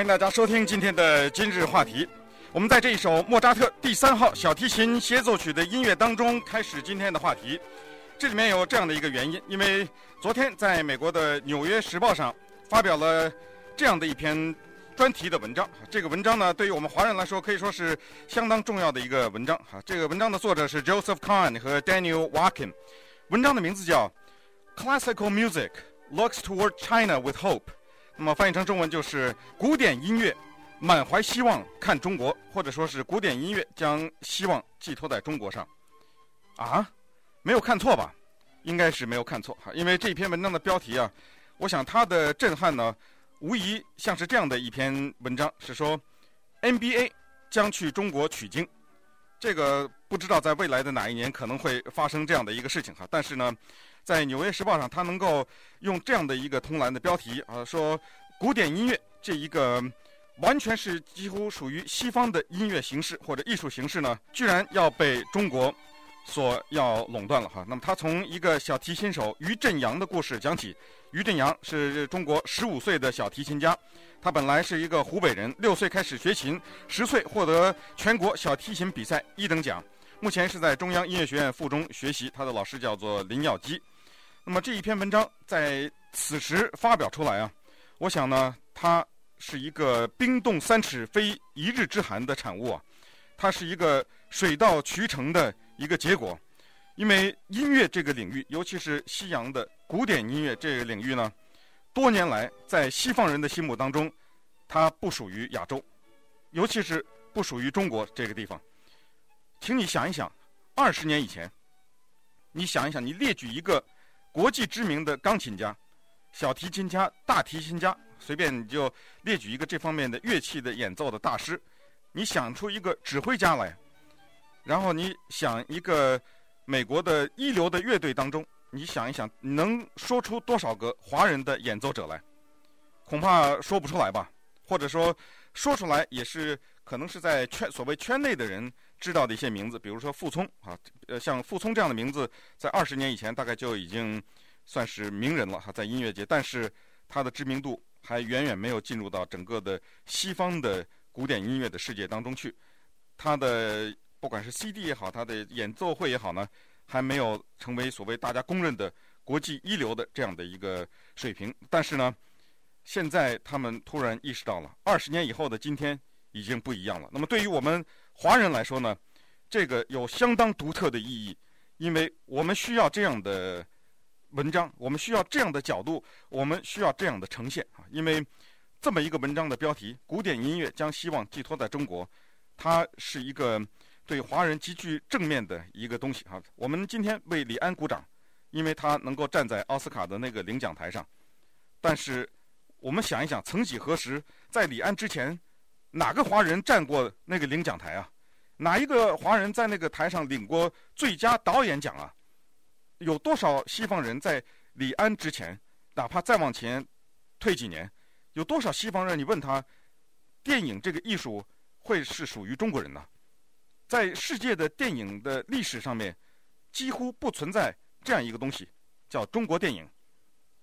欢迎大家收听今天的今日话题。我们在这一首莫扎特第三号小提琴协奏曲的音乐当中开始今天的话题。这里面有这样的一个原因，因为昨天在美国的《纽约时报》上发表了这样的一篇专题的文章。这个文章呢，对于我们华人来说可以说是相当重要的一个文章。哈，这个文章的作者是 Joseph Kahn 和 Daniel Watkin。文章的名字叫《Classical Music Looks Toward China with Hope》。那么翻译成中文就是“古典音乐满怀希望看中国”，或者说是“古典音乐将希望寄托在中国上”。啊，没有看错吧？应该是没有看错哈，因为这篇文章的标题啊，我想它的震撼呢，无疑像是这样的一篇文章，是说 NBA 将去中国取经。这个不知道在未来的哪一年可能会发生这样的一个事情哈，但是呢。在《纽约时报》上，他能够用这样的一个通栏的标题啊，说古典音乐这一个完全是几乎属于西方的音乐形式或者艺术形式呢，居然要被中国所要垄断了哈。那么他从一个小提琴手于振洋的故事讲起。于振洋是中国十五岁的小提琴家，他本来是一个湖北人，六岁开始学琴，十岁获得全国小提琴比赛一等奖。目前是在中央音乐学院附中学习，他的老师叫做林耀基。那么这一篇文章在此时发表出来啊，我想呢，它是一个冰冻三尺非一日之寒的产物啊，它是一个水到渠成的一个结果，因为音乐这个领域，尤其是西洋的古典音乐这个领域呢，多年来在西方人的心目当中，它不属于亚洲，尤其是不属于中国这个地方。请你想一想，二十年以前，你想一想，你列举一个国际知名的钢琴家、小提琴家、大提琴家，随便你就列举一个这方面的乐器的演奏的大师，你想出一个指挥家来，然后你想一个美国的一流的乐队当中，你想一想，能说出多少个华人的演奏者来？恐怕说不出来吧，或者说说出来也是可能是在圈所谓圈内的人。知道的一些名字，比如说傅聪啊，呃，像傅聪这样的名字，在二十年以前大概就已经算是名人了哈，在音乐界，但是他的知名度还远远没有进入到整个的西方的古典音乐的世界当中去。他的不管是 CD 也好，他的演奏会也好呢，还没有成为所谓大家公认的国际一流的这样的一个水平。但是呢，现在他们突然意识到了，二十年以后的今天已经不一样了。那么对于我们。华人来说呢，这个有相当独特的意义，因为我们需要这样的文章，我们需要这样的角度，我们需要这样的呈现啊。因为这么一个文章的标题“古典音乐将希望寄托在中国”，它是一个对华人极具正面的一个东西啊。我们今天为李安鼓掌，因为他能够站在奥斯卡的那个领奖台上。但是我们想一想，曾几何时，在李安之前，哪个华人站过那个领奖台啊？哪一个华人在那个台上领过最佳导演奖啊？有多少西方人在李安之前，哪怕再往前退几年，有多少西方人？你问他，电影这个艺术会是属于中国人呢？在世界的电影的历史上面，几乎不存在这样一个东西，叫中国电影。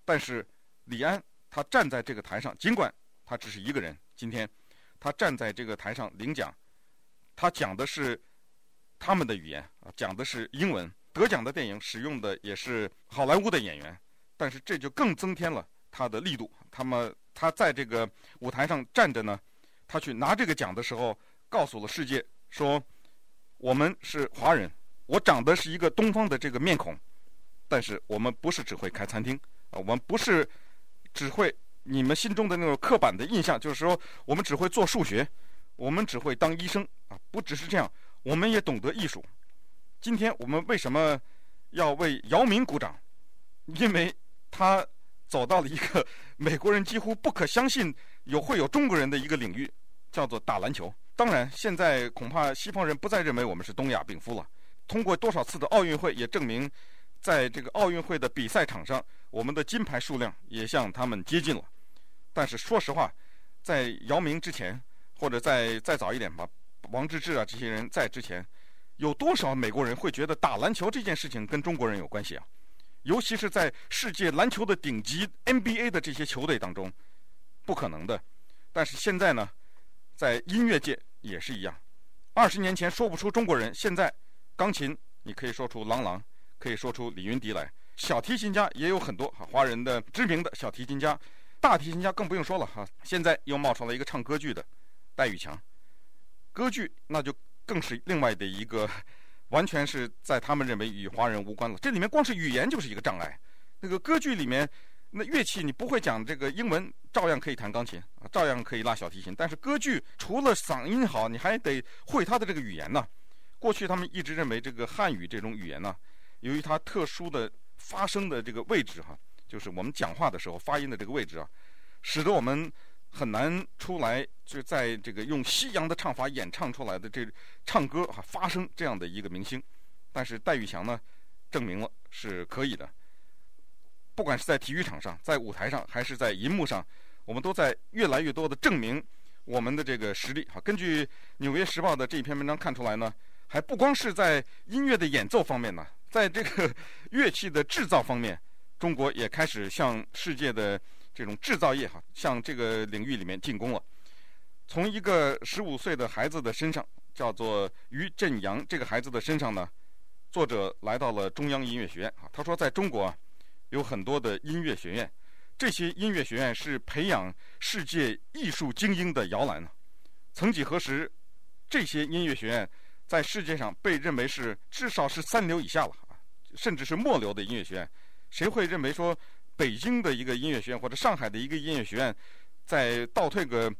但是李安他站在这个台上，尽管他只是一个人，今天。他站在这个台上领奖，他讲的是他们的语言啊，讲的是英文。得奖的电影使用的也是好莱坞的演员，但是这就更增添了他的力度。他们他在这个舞台上站着呢，他去拿这个奖的时候，告诉了世界说：“我们是华人，我长得是一个东方的这个面孔，但是我们不是只会开餐厅啊，我们不是只会。”你们心中的那种刻板的印象，就是说我们只会做数学，我们只会当医生啊，不只是这样，我们也懂得艺术。今天我们为什么要为姚明鼓掌？因为他走到了一个美国人几乎不可相信有会有中国人的一个领域，叫做打篮球。当然，现在恐怕西方人不再认为我们是东亚病夫了。通过多少次的奥运会也证明，在这个奥运会的比赛场上，我们的金牌数量也向他们接近了。但是说实话，在姚明之前，或者再再早一点吧，王治郅啊这些人在之前，有多少美国人会觉得打篮球这件事情跟中国人有关系啊？尤其是在世界篮球的顶级 NBA 的这些球队当中，不可能的。但是现在呢，在音乐界也是一样。二十年前说不出中国人，现在钢琴你可以说出郎朗，可以说出李云迪来。小提琴家也有很多哈，华人的知名的小提琴家，大提琴家更不用说了哈。现在又冒出来一个唱歌剧的戴玉强，歌剧那就更是另外的一个，完全是在他们认为与华人无关了。这里面光是语言就是一个障碍。那个歌剧里面，那乐器你不会讲这个英文，照样可以弹钢琴啊，照样可以拉小提琴。但是歌剧除了嗓音好，你还得会他的这个语言呢。过去他们一直认为这个汉语这种语言呢，由于它特殊的。发声的这个位置哈，就是我们讲话的时候发音的这个位置啊，使得我们很难出来，就在这个用西洋的唱法演唱出来的这唱歌哈发声这样的一个明星。但是戴玉强呢，证明了是可以的。不管是在体育场上，在舞台上，还是在银幕上，我们都在越来越多的证明我们的这个实力哈。根据《纽约时报》的这一篇文章看出来呢，还不光是在音乐的演奏方面呢。在这个乐器的制造方面，中国也开始向世界的这种制造业哈，向这个领域里面进攻了。从一个十五岁的孩子的身上，叫做于振阳这个孩子的身上呢，作者来到了中央音乐学院啊。他说，在中国啊，有很多的音乐学院，这些音乐学院是培养世界艺术精英的摇篮呢。曾几何时，这些音乐学院。在世界上被认为是至少是三流以下了啊，甚至是末流的音乐学院，谁会认为说北京的一个音乐学院或者上海的一个音乐学院，在倒退个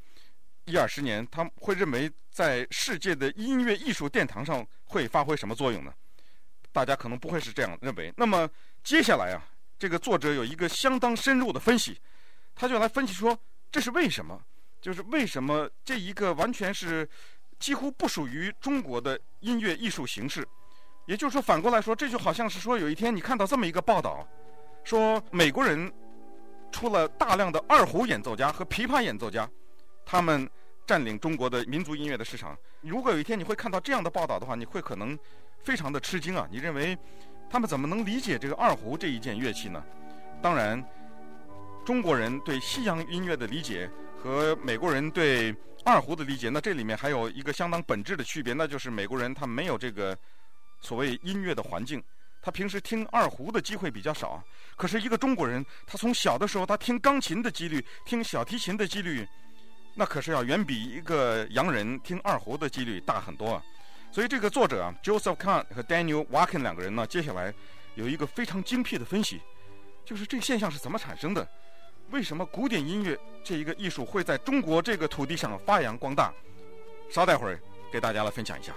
一二十年，他会认为在世界的音乐艺术殿堂上会发挥什么作用呢？大家可能不会是这样认为。那么接下来啊，这个作者有一个相当深入的分析，他就来分析说这是为什么？就是为什么这一个完全是。几乎不属于中国的音乐艺术形式，也就是说，反过来说，这就好像是说，有一天你看到这么一个报道，说美国人出了大量的二胡演奏家和琵琶演奏家，他们占领中国的民族音乐的市场。如果有一天你会看到这样的报道的话，你会可能非常的吃惊啊！你认为他们怎么能理解这个二胡这一件乐器呢？当然，中国人对西洋音乐的理解和美国人对二胡的理解，那这里面还有一个相当本质的区别，那就是美国人他没有这个所谓音乐的环境，他平时听二胡的机会比较少。可是一个中国人，他从小的时候他听钢琴的几率、听小提琴的几率，那可是要远比一个洋人听二胡的几率大很多啊。所以这个作者啊，Joseph Kahn 和 Daniel Watkin 两个人呢，接下来有一个非常精辟的分析，就是这个现象是怎么产生的。为什么古典音乐这一个艺术会在中国这个土地上发扬光大？稍待会儿，给大家来分享一下。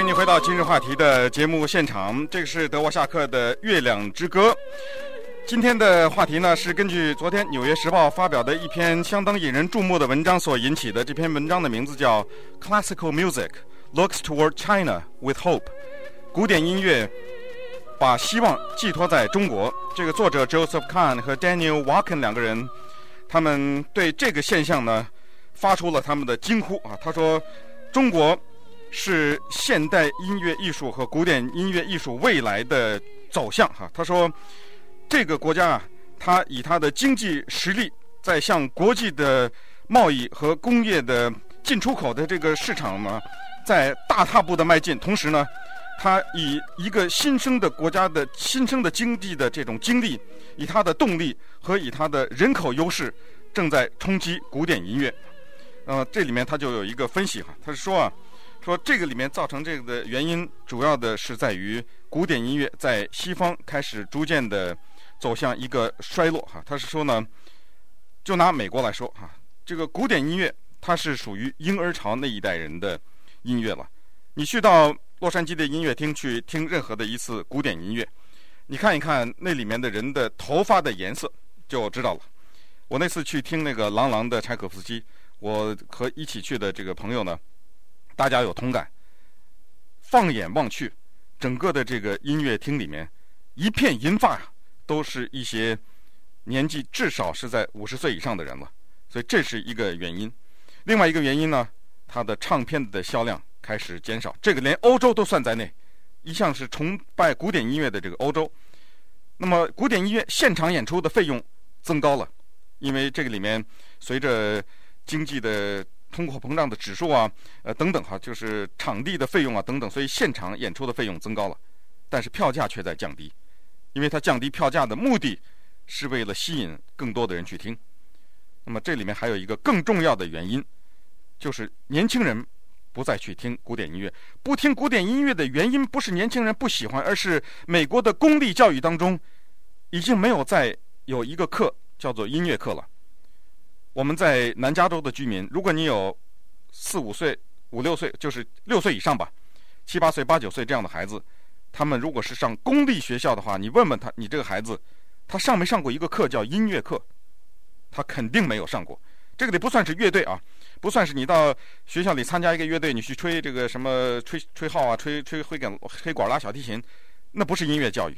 欢迎回到今日话题的节目现场，这个是德沃夏克的《月亮之歌》。今天的话题呢，是根据昨天《纽约时报》发表的一篇相当引人注目的文章所引起的。这篇文章的名字叫《Classical Music Looks Toward China with Hope》，古典音乐把希望寄托在中国。这个作者 Joseph Kahn 和 Daniel Walken 两个人，他们对这个现象呢，发出了他们的惊呼啊！他说：“中国。”是现代音乐艺术和古典音乐艺术未来的走向哈。他说，这个国家啊，它以它的经济实力在向国际的贸易和工业的进出口的这个市场呢，在大踏步的迈进。同时呢，它以一个新生的国家的新生的经济的这种经历，以它的动力和以它的人口优势，正在冲击古典音乐。呃，这里面他就有一个分析哈，他是说啊。说这个里面造成这个的原因，主要的是在于古典音乐在西方开始逐渐的走向一个衰落哈。他是说呢，就拿美国来说哈，这个古典音乐它是属于婴儿潮那一代人的音乐了。你去到洛杉矶的音乐厅去听任何的一次古典音乐，你看一看那里面的人的头发的颜色，就知道了。我那次去听那个郎朗的柴可夫斯基，我和一起去的这个朋友呢，大家有同感。放眼望去，整个的这个音乐厅里面，一片银发啊，都是一些年纪至少是在五十岁以上的人了。所以这是一个原因。另外一个原因呢，他的唱片的销量开始减少，这个连欧洲都算在内。一向是崇拜古典音乐的这个欧洲，那么古典音乐现场演出的费用增高了，因为这个里面随着经济的通货膨胀的指数啊，呃等等哈，就是场地的费用啊等等，所以现场演出的费用增高了，但是票价却在降低，因为它降低票价的目的是为了吸引更多的人去听。那么这里面还有一个更重要的原因，就是年轻人不再去听古典音乐。不听古典音乐的原因不是年轻人不喜欢，而是美国的公立教育当中已经没有再有一个课叫做音乐课了。我们在南加州的居民，如果你有四五岁、五六岁，就是六岁以上吧，七八岁、八九岁这样的孩子，他们如果是上公立学校的话，你问问他，你这个孩子他上没上过一个课叫音乐课？他肯定没有上过，这个得不算是乐队啊，不算是你到学校里参加一个乐队，你去吹这个什么吹吹号啊，吹吹黑管黑管拉小提琴，那不是音乐教育，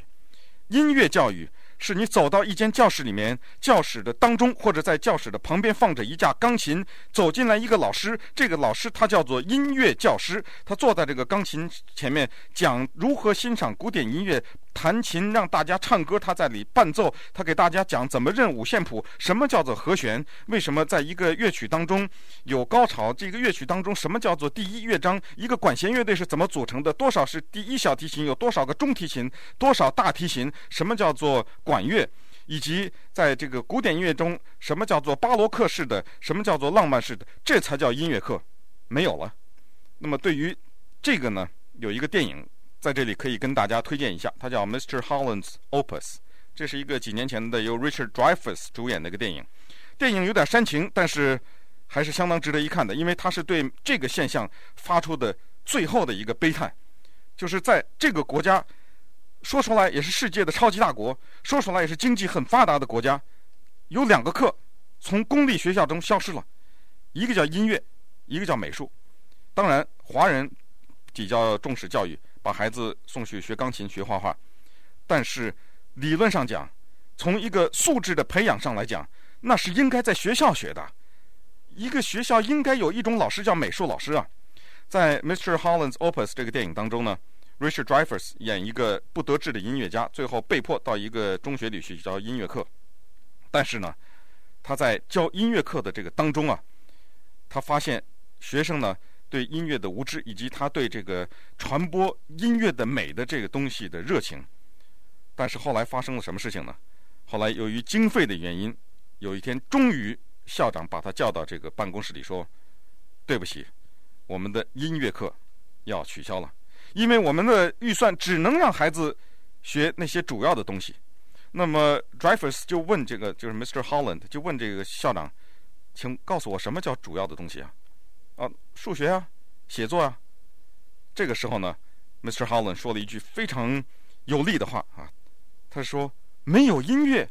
音乐教育。是你走到一间教室里面，教室的当中或者在教室的旁边放着一架钢琴，走进来一个老师，这个老师他叫做音乐教师，他坐在这个钢琴前面讲如何欣赏古典音乐，弹琴让大家唱歌，他在里伴奏，他给大家讲怎么认五线谱，什么叫做和弦，为什么在一个乐曲当中有高潮，这个乐曲当中什么叫做第一乐章，一个管弦乐队是怎么组成的，多少是第一小提琴，有多少个中提琴，多少大提琴，什么叫做管乐，以及在这个古典音乐中，什么叫做巴洛克式的，什么叫做浪漫式的，这才叫音乐课，没有了。那么对于这个呢，有一个电影在这里可以跟大家推荐一下，它叫《Mr. Holland's Opus》，这是一个几年前的由 Richard Dreyfuss 主演的一个电影。电影有点煽情，但是还是相当值得一看的，因为它是对这个现象发出的最后的一个悲叹，就是在这个国家。说出来也是世界的超级大国，说出来也是经济很发达的国家，有两个课从公立学校中消失了，一个叫音乐，一个叫美术。当然，华人比较重视教育，把孩子送去学钢琴、学画画。但是理论上讲，从一个素质的培养上来讲，那是应该在学校学的。一个学校应该有一种老师叫美术老师啊。在《Mr. Holland's Opus》这个电影当中呢。Richard Dreyfuss 演一个不得志的音乐家，最后被迫到一个中学里去教音乐课。但是呢，他在教音乐课的这个当中啊，他发现学生呢对音乐的无知，以及他对这个传播音乐的美的这个东西的热情。但是后来发生了什么事情呢？后来由于经费的原因，有一天终于校长把他叫到这个办公室里说：“对不起，我们的音乐课要取消了。”因为我们的预算只能让孩子学那些主要的东西，那么 Dreyfuss 就问这个就是 Mr. Holland 就问这个校长，请告诉我什么叫主要的东西啊？啊，数学啊，写作啊。这个时候呢，Mr. Holland 说了一句非常有力的话啊，他说：“没有音乐，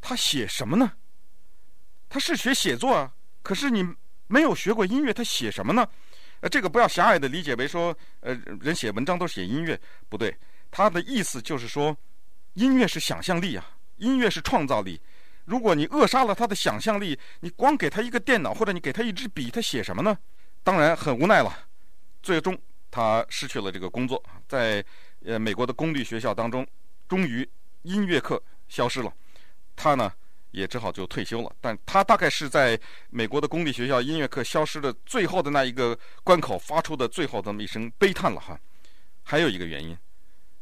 他写什么呢？他是学写作啊，可是你没有学过音乐，他写什么呢？”这个不要狭隘的理解为说，呃，人写文章都是写音乐，不对。他的意思就是说，音乐是想象力啊，音乐是创造力。如果你扼杀了他的想象力，你光给他一个电脑或者你给他一支笔，他写什么呢？当然很无奈了。最终他失去了这个工作，在呃美国的公立学校当中，终于音乐课消失了。他呢？也只好就退休了，但他大概是在美国的公立学校音乐课消失的最后的那一个关口发出的最后这么一声悲叹了哈。还有一个原因，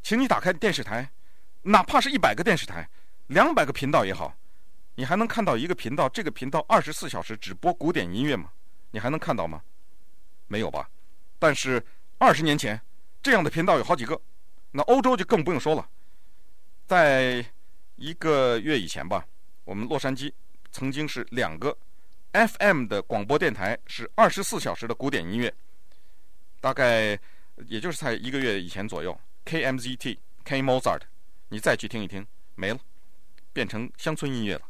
请你打开电视台，哪怕是一百个电视台，两百个频道也好，你还能看到一个频道，这个频道二十四小时只播古典音乐吗？你还能看到吗？没有吧。但是二十年前，这样的频道有好几个，那欧洲就更不用说了。在一个月以前吧。我们洛杉矶曾经是两个 FM 的广播电台是二十四小时的古典音乐，大概也就是在一个月以前左右，KMZT K Mozart，你再去听一听，没了，变成乡村音乐了，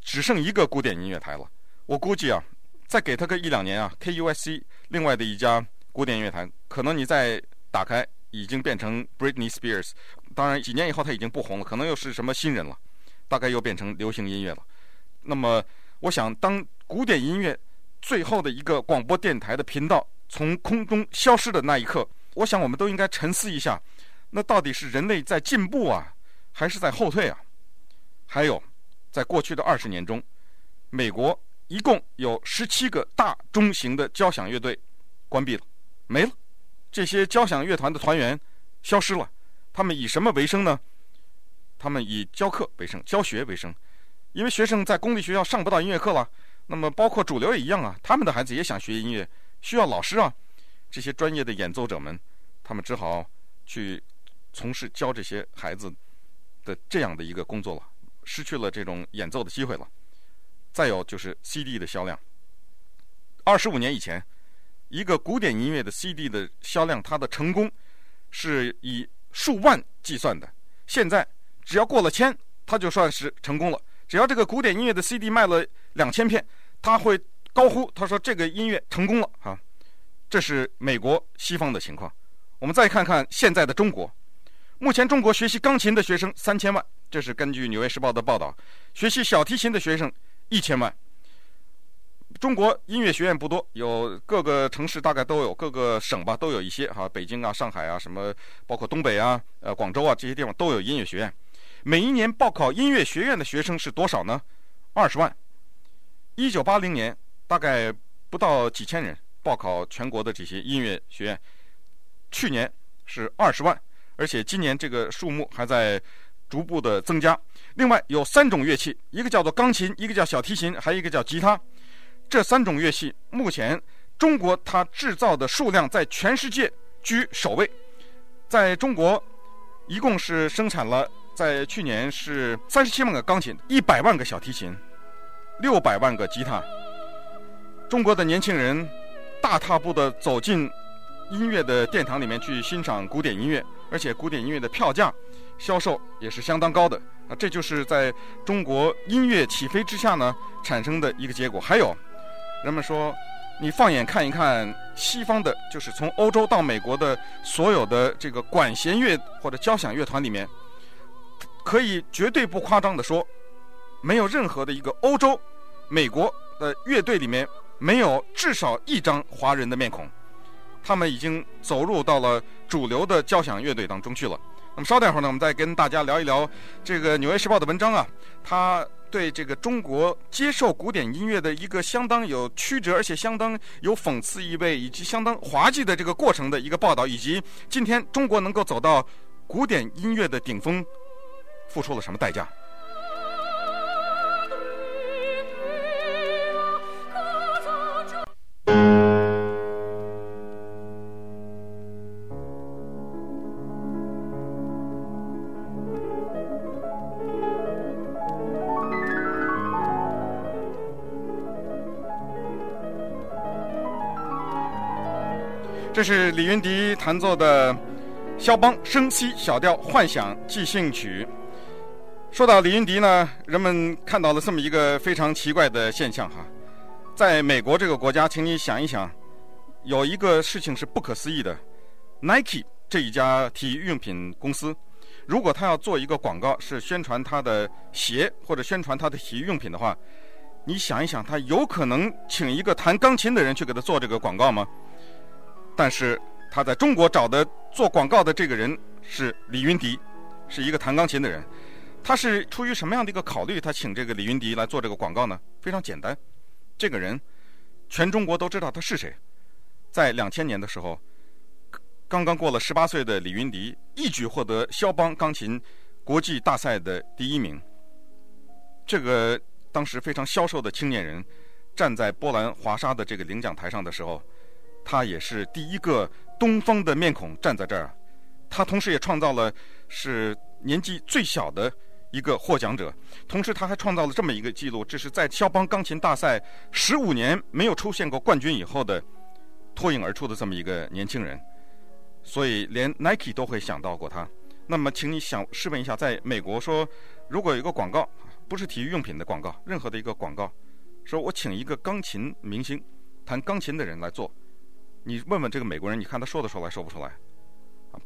只剩一个古典音乐台了。我估计啊，再给他个一两年啊，KUSC 另外的一家古典音乐台，可能你再打开，已经变成 Britney Spears。当然，几年以后他已经不红了，可能又是什么新人了，大概又变成流行音乐了。那么，我想，当古典音乐最后的一个广播电台的频道从空中消失的那一刻，我想我们都应该沉思一下，那到底是人类在进步啊，还是在后退啊？还有，在过去的二十年中，美国。一共有十七个大中型的交响乐队关闭了，没了。这些交响乐团的团员消失了，他们以什么为生呢？他们以教课为生，教学为生。因为学生在公立学校上不到音乐课了，那么包括主流也一样啊，他们的孩子也想学音乐，需要老师啊。这些专业的演奏者们，他们只好去从事教这些孩子的这样的一个工作了，失去了这种演奏的机会了。再有就是 CD 的销量。二十五年以前，一个古典音乐的 CD 的销量，它的成功是以数万计算的。现在只要过了千，他就算是成功了。只要这个古典音乐的 CD 卖了两千片，他会高呼，他说这个音乐成功了啊！这是美国西方的情况。我们再看看现在的中国，目前中国学习钢琴的学生三千万，这是根据《纽约时报》的报道。学习小提琴的学生。一千万。中国音乐学院不多，有各个城市大概都有，各个省吧都有一些哈，北京啊、上海啊，什么包括东北啊、呃广州啊这些地方都有音乐学院。每一年报考音乐学院的学生是多少呢？二十万。一九八零年大概不到几千人报考全国的这些音乐学院，去年是二十万，而且今年这个数目还在。逐步的增加。另外有三种乐器，一个叫做钢琴，一个叫小提琴，还有一个叫吉他。这三种乐器目前中国它制造的数量在全世界居首位。在中国，一共是生产了，在去年是三十七万个钢琴，一百万个小提琴，六百万个吉他。中国的年轻人大踏步的走进音乐的殿堂里面去欣赏古典音乐，而且古典音乐的票价。销售也是相当高的啊，这就是在中国音乐起飞之下呢产生的一个结果。还有，人们说，你放眼看一看西方的，就是从欧洲到美国的所有的这个管弦乐或者交响乐团里面，可以绝对不夸张地说，没有任何的一个欧洲、美国的乐队里面没有至少一张华人的面孔，他们已经走入到了主流的交响乐队当中去了。那么稍等一会儿呢，我们再跟大家聊一聊这个《纽约时报》的文章啊，他对这个中国接受古典音乐的一个相当有曲折，而且相当有讽刺意味，以及相当滑稽的这个过程的一个报道，以及今天中国能够走到古典音乐的顶峰，付出了什么代价？这是李云迪弹奏的肖邦升 C 小调幻想即兴曲。说到李云迪呢，人们看到了这么一个非常奇怪的现象哈，在美国这个国家，请你想一想，有一个事情是不可思议的：Nike 这一家体育用品公司，如果他要做一个广告，是宣传他的鞋或者宣传他的体育用品的话，你想一想，他有可能请一个弹钢琴的人去给他做这个广告吗？但是他在中国找的做广告的这个人是李云迪，是一个弹钢琴的人。他是出于什么样的一个考虑，他请这个李云迪来做这个广告呢？非常简单，这个人全中国都知道他是谁。在两千年的时候，刚刚过了十八岁的李云迪一举获得肖邦钢琴国际大赛的第一名。这个当时非常消瘦的青年人站在波兰华沙的这个领奖台上的时候。他也是第一个东方的面孔站在这儿，他同时也创造了是年纪最小的一个获奖者，同时他还创造了这么一个记录，这是在肖邦钢琴大赛十五年没有出现过冠军以后的脱颖而出的这么一个年轻人，所以连 Nike 都会想到过他。那么，请你想试问一下，在美国说，如果有一个广告，不是体育用品的广告，任何的一个广告，说我请一个钢琴明星，弹钢琴的人来做，你问问这个美国人，你看他说得出来，说不出来？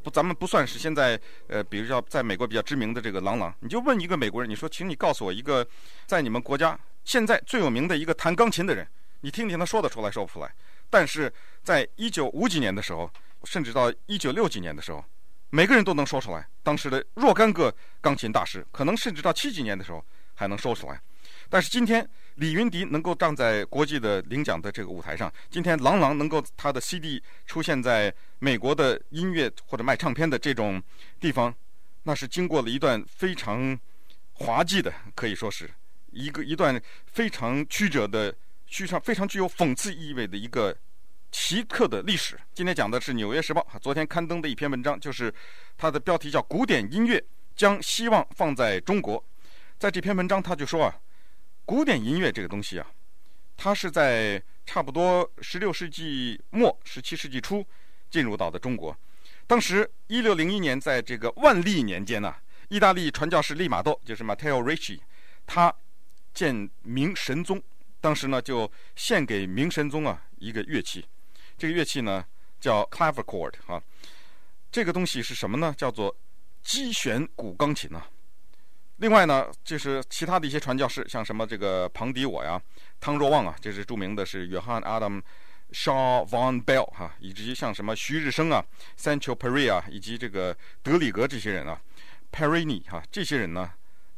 不，咱们不算是现在，呃，比如说在美国比较知名的这个郎朗，你就问一个美国人，你说，请你告诉我一个在你们国家现在最有名的一个弹钢琴的人，你听听他说得出来，说不出来。但是在一九五几年的时候，甚至到一九六几年的时候，每个人都能说出来。当时的若干个钢琴大师，可能甚至到七几年的时候还能说出来。但是今天，李云迪能够站在国际的领奖的这个舞台上，今天郎朗能够他的 CD 出现在美国的音乐或者卖唱片的这种地方，那是经过了一段非常滑稽的，可以说是一个一段非常曲折的、非常非常具有讽刺意味的一个奇特的历史。今天讲的是《纽约时报》昨天刊登的一篇文章，就是它的标题叫《古典音乐将希望放在中国》。在这篇文章，他就说啊。古典音乐这个东西啊，它是在差不多十六世纪末、十七世纪初进入到的中国。当时一六零一年，在这个万历年间呢、意大利传教士利玛窦就是 Matteo Ricci，他见明神宗，当时呢就献给明神宗啊一个乐器，这个乐器呢叫 clavichord 啊，这个东西是什么呢？叫做击弦古钢琴啊。另外呢，就是其他的一些传教士，像什么这个庞迪我呀、汤若望啊，这是著名的，是约翰·阿当·沙万贝尔哈，以及像什么徐日升啊、Sancho Pereira 以及这个德里格这些人啊，Perini 哈，这些人呢，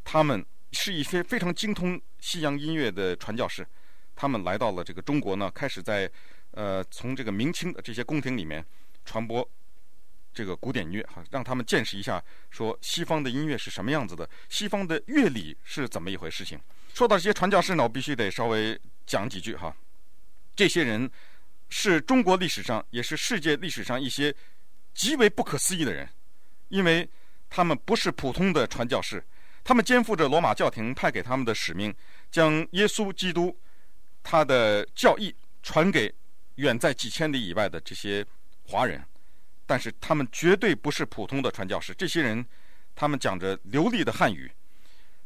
他们是一些非常精通西洋音乐的传教士，他们来到了这个中国呢，开始在呃从这个明清的这些宫廷里面传播。这个古典乐哈，让他们见识一下，说西方的音乐是什么样子的，西方的乐理是怎么一回事情。说到这些传教士呢，我必须得稍微讲几句哈。这些人是中国历史上，也是世界历史上一些极为不可思议的人，因为他们不是普通的传教士，他们肩负着罗马教廷派给他们的使命，将耶稣基督他的教义传给远在几千里以外的这些华人。但是他们绝对不是普通的传教士，这些人，他们讲着流利的汉语，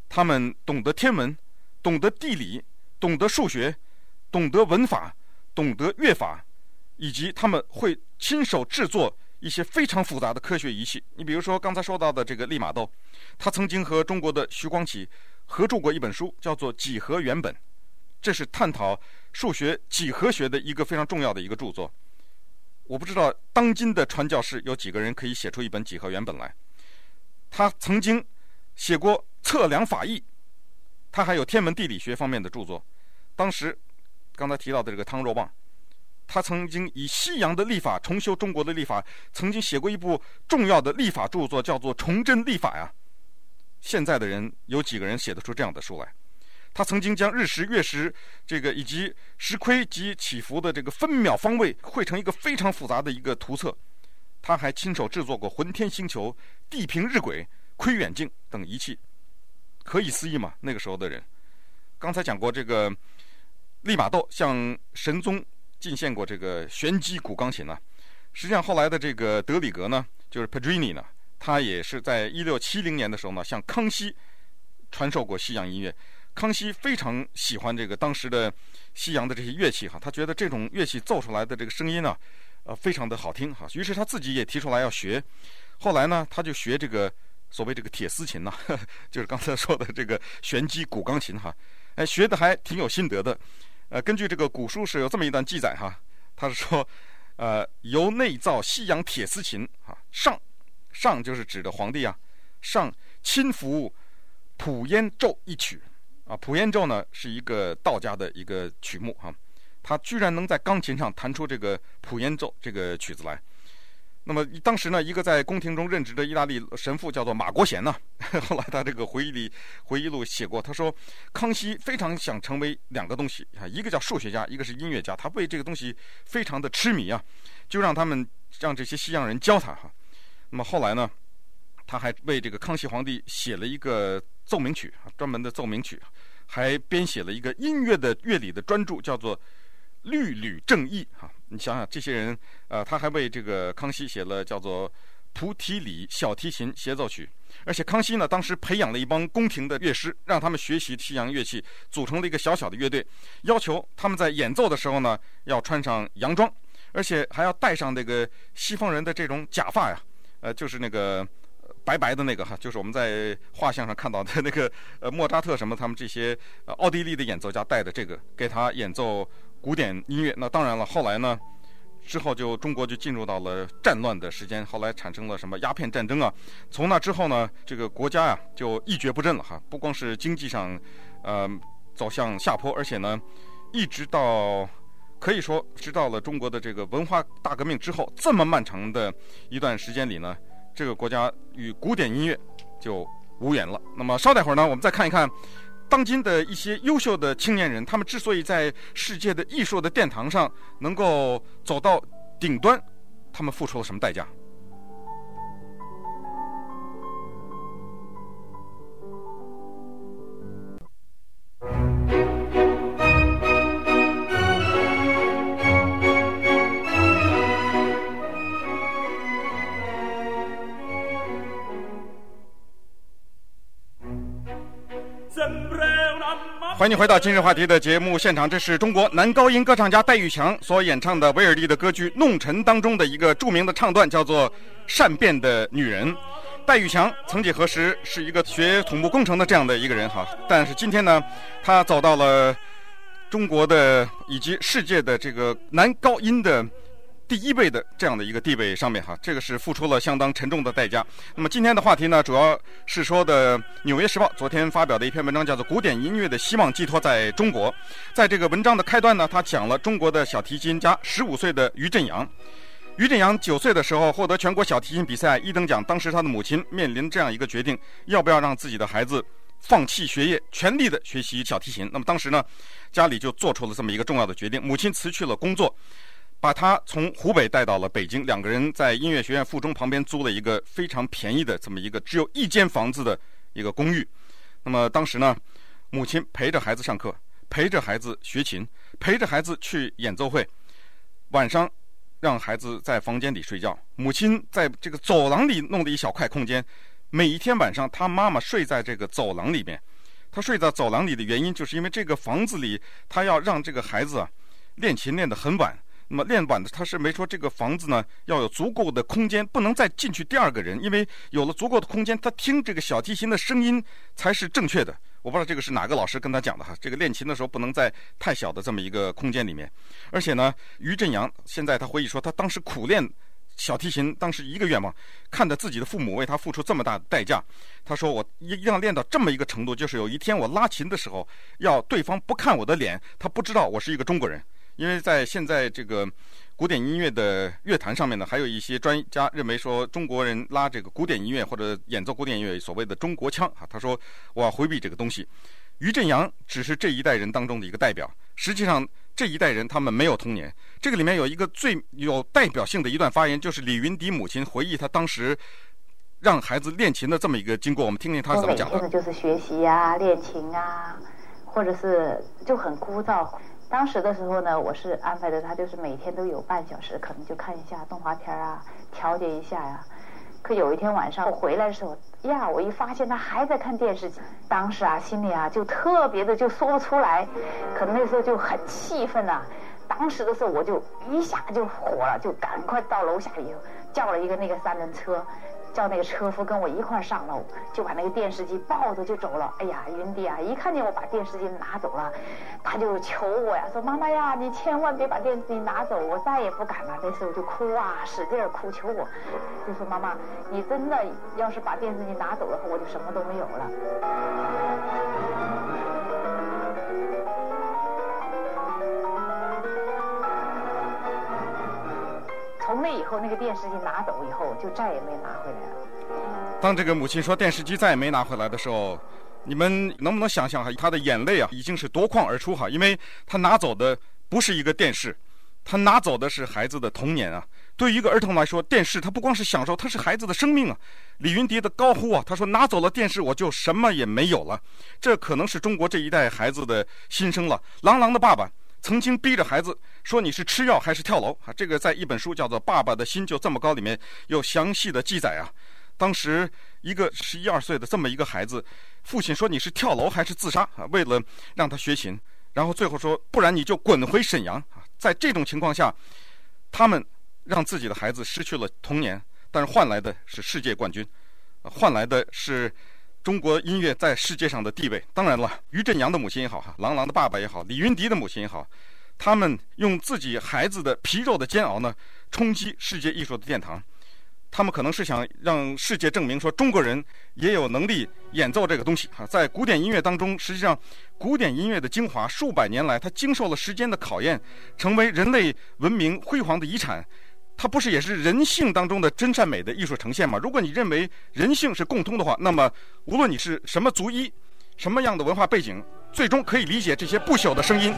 他们懂得天文，懂得地理，懂得数学，懂得文法，懂得乐法，以及他们会亲手制作一些非常复杂的科学仪器。你比如说刚才说到的这个利玛窦，他曾经和中国的徐光启合著过一本书，叫做《几何原本》，这是探讨数学几何学的一个非常重要的一个著作。我不知道当今的传教士有几个人可以写出一本几何原本来。他曾经写过测量法义，他还有天文地理学方面的著作。当时刚才提到的这个汤若望，他曾经以西洋的历法重修中国的历法，曾经写过一部重要的历法著作，叫做《崇祯历法》呀。现在的人有几个人写得出这样的书来？他曾经将日食、月食这个以及石亏及起伏的这个分秒方位绘成一个非常复杂的一个图册。他还亲手制作过浑天星球、地平日晷、窥远镜等仪器，可以思议吗？那个时候的人。刚才讲过这个利玛窦向神宗进献过这个玄机古钢琴呢。实际上后来的这个德里格呢，就是 Pedrini 呢，他也是在一六七零年的时候呢，向康熙传授过西洋音乐。康熙非常喜欢这个当时的西洋的这些乐器哈，他觉得这种乐器奏出来的这个声音呢，呃，非常的好听哈。于是他自己也提出来要学。后来呢，他就学这个所谓这个铁丝琴呢，就是刚才说的这个玄机古钢琴哈。哎，学的还挺有心得的。呃，根据这个古书是有这么一段记载哈，他是说，呃，由内造西洋铁丝琴啊，上上就是指的皇帝啊，上亲服普烟咒一曲。啊，普烟咒呢是一个道家的一个曲目哈，他居然能在钢琴上弹出这个普烟咒这个曲子来。那么当时呢，一个在宫廷中任职的意大利神父叫做马国贤呢，后来他这个回忆里回忆录写过，他说康熙非常想成为两个东西啊，一个叫数学家，一个是音乐家，他为这个东西非常的痴迷啊，就让他们让这些西洋人教他哈。那么后来呢，他还为这个康熙皇帝写了一个奏鸣曲，专门的奏鸣曲，还编写了一个音乐的乐理的专著，叫做《律吕正义》哈。你想想，这些人，呃，他还为这个康熙写了叫做《菩提里小提琴协奏曲》，而且康熙呢，当时培养了一帮宫廷的乐师，让他们学习西洋乐器，组成了一个小小的乐队，要求他们在演奏的时候呢，要穿上洋装，而且还要戴上那个西方人的这种假发呀，呃，就是那个。白白的那个哈，就是我们在画像上看到的那个呃莫扎特什么他们这些呃奥地利的演奏家带的这个给他演奏古典音乐。那当然了，后来呢，之后就中国就进入到了战乱的时间，后来产生了什么鸦片战争啊。从那之后呢，这个国家呀就一蹶不振了哈，不光是经济上呃走向下坡，而且呢，一直到可以说直到了中国的这个文化大革命之后这么漫长的一段时间里呢。这个国家与古典音乐就无缘了。那么稍待会儿呢，我们再看一看当今的一些优秀的青年人，他们之所以在世界的艺术的殿堂上能够走到顶端，他们付出了什么代价？欢迎回到今日话题的节目现场，这是中国男高音歌唱家戴玉强所演唱的韦尔第的歌剧《弄臣》当中的一个著名的唱段，叫做《善变的女人》。戴玉强曾几何时是一个学土木工程的这样的一个人哈，但是今天呢，他走到了中国的以及世界的这个男高音的。第一位的这样的一个地位上面哈，这个是付出了相当沉重的代价。那么今天的话题呢，主要是说的《纽约时报》昨天发表的一篇文章，叫做《古典音乐的希望寄托在中国》。在这个文章的开端呢，他讲了中国的小提琴家十五岁的于振洋。于振洋九岁的时候获得全国小提琴比赛一等奖，当时他的母亲面临这样一个决定：要不要让自己的孩子放弃学业，全力的学习小提琴？那么当时呢，家里就做出了这么一个重要的决定，母亲辞去了工作。把他从湖北带到了北京，两个人在音乐学院附中旁边租了一个非常便宜的这么一个只有一间房子的一个公寓。那么当时呢，母亲陪着孩子上课，陪着孩子学琴，陪着孩子去演奏会。晚上让孩子在房间里睡觉，母亲在这个走廊里弄了一小块空间。每一天晚上，他妈妈睡在这个走廊里面。他睡在走廊里的原因，就是因为这个房子里，他要让这个孩子啊练琴练得很晚。那么练板的，他是没说这个房子呢要有足够的空间，不能再进去第二个人，因为有了足够的空间，他听这个小提琴的声音才是正确的。我不知道这个是哪个老师跟他讲的哈，这个练琴的时候不能在太小的这么一个空间里面。而且呢，于振洋现在他回忆说，他当时苦练小提琴，当时一个愿望，看着自己的父母为他付出这么大的代价，他说我一定要练到这么一个程度，就是有一天我拉琴的时候，要对方不看我的脸，他不知道我是一个中国人。因为在现在这个古典音乐的乐坛上面呢，还有一些专家认为说，中国人拉这个古典音乐或者演奏古典音乐，所谓的中国腔啊，他说我要回避这个东西。于振洋只是这一代人当中的一个代表，实际上这一代人他们没有童年。这个里面有一个最有代表性的一段发言，就是李云迪母亲回忆他当时让孩子练琴的这么一个经过，我们听听他怎么讲的。每天的就是学习啊，练琴啊，或者是就很枯燥。当时的时候呢，我是安排的他，就是每天都有半小时，可能就看一下动画片啊，调节一下呀、可有一天晚上我回来的时候，呀，我一发现他还在看电视机，当时啊，心里啊就特别的就说不出来，可能那时候就很气愤呐、当时的时候我就一下就火了，就赶快到楼下以后叫了一个那个三轮车。叫那个车夫跟我一块上楼，就把那个电视机抱着就走了。哎呀，云迪啊，一看见我把电视机拿走了，他就求我呀，说妈妈呀，你千万别把电视机拿走，我再也不敢了。那时候就哭啊，使劲哭，求我，就说妈妈，你真的要是把电视机拿走了，我就什么都没有了。那个电视机拿走以后，就再也没拿回来了。当这个母亲说电视机再也没拿回来的时候，你们能不能想象哈，她的眼泪啊，已经是夺眶而出哈，因为她拿走的不是一个电视，他拿走的是孩子的童年啊！对于一个儿童来说，电视它不光是享受，它是孩子的生命啊！李云迪的高呼啊，他说：“拿走了电视，我就什么也没有了。”这可能是中国这一代孩子的心声了。郎朗的爸爸曾经逼着孩子说：“你是吃药还是跳楼？”啊，这个在一本书叫做《爸爸的心就这么高》里面有详细的记载啊。当时一个十一二岁的这么一个孩子，父亲说：“你是跳楼还是自杀？”啊，为了让他学琴。然后最后说，不然你就滚回沈阳啊！在这种情况下，他们让自己的孩子失去了童年，但是换来的是世界冠军，换来的是中国音乐在世界上的地位。当然了，于振洋的母亲也好，哈，郎朗的爸爸也好，李云迪的母亲也好，他们用自己孩子的皮肉的煎熬呢，冲击世界艺术的殿堂。他们可能是想让世界证明说，中国人也有能力演奏这个东西哈。在古典音乐当中，实际上古典音乐的精华，数百年来它经受了时间的考验，成为人类文明辉煌的遗产。它不是也是人性当中的真善美的艺术呈现吗？如果你认为人性是共通的话，那么无论你是什么族裔，什么样的文化背景，最终可以理解这些不朽的声音。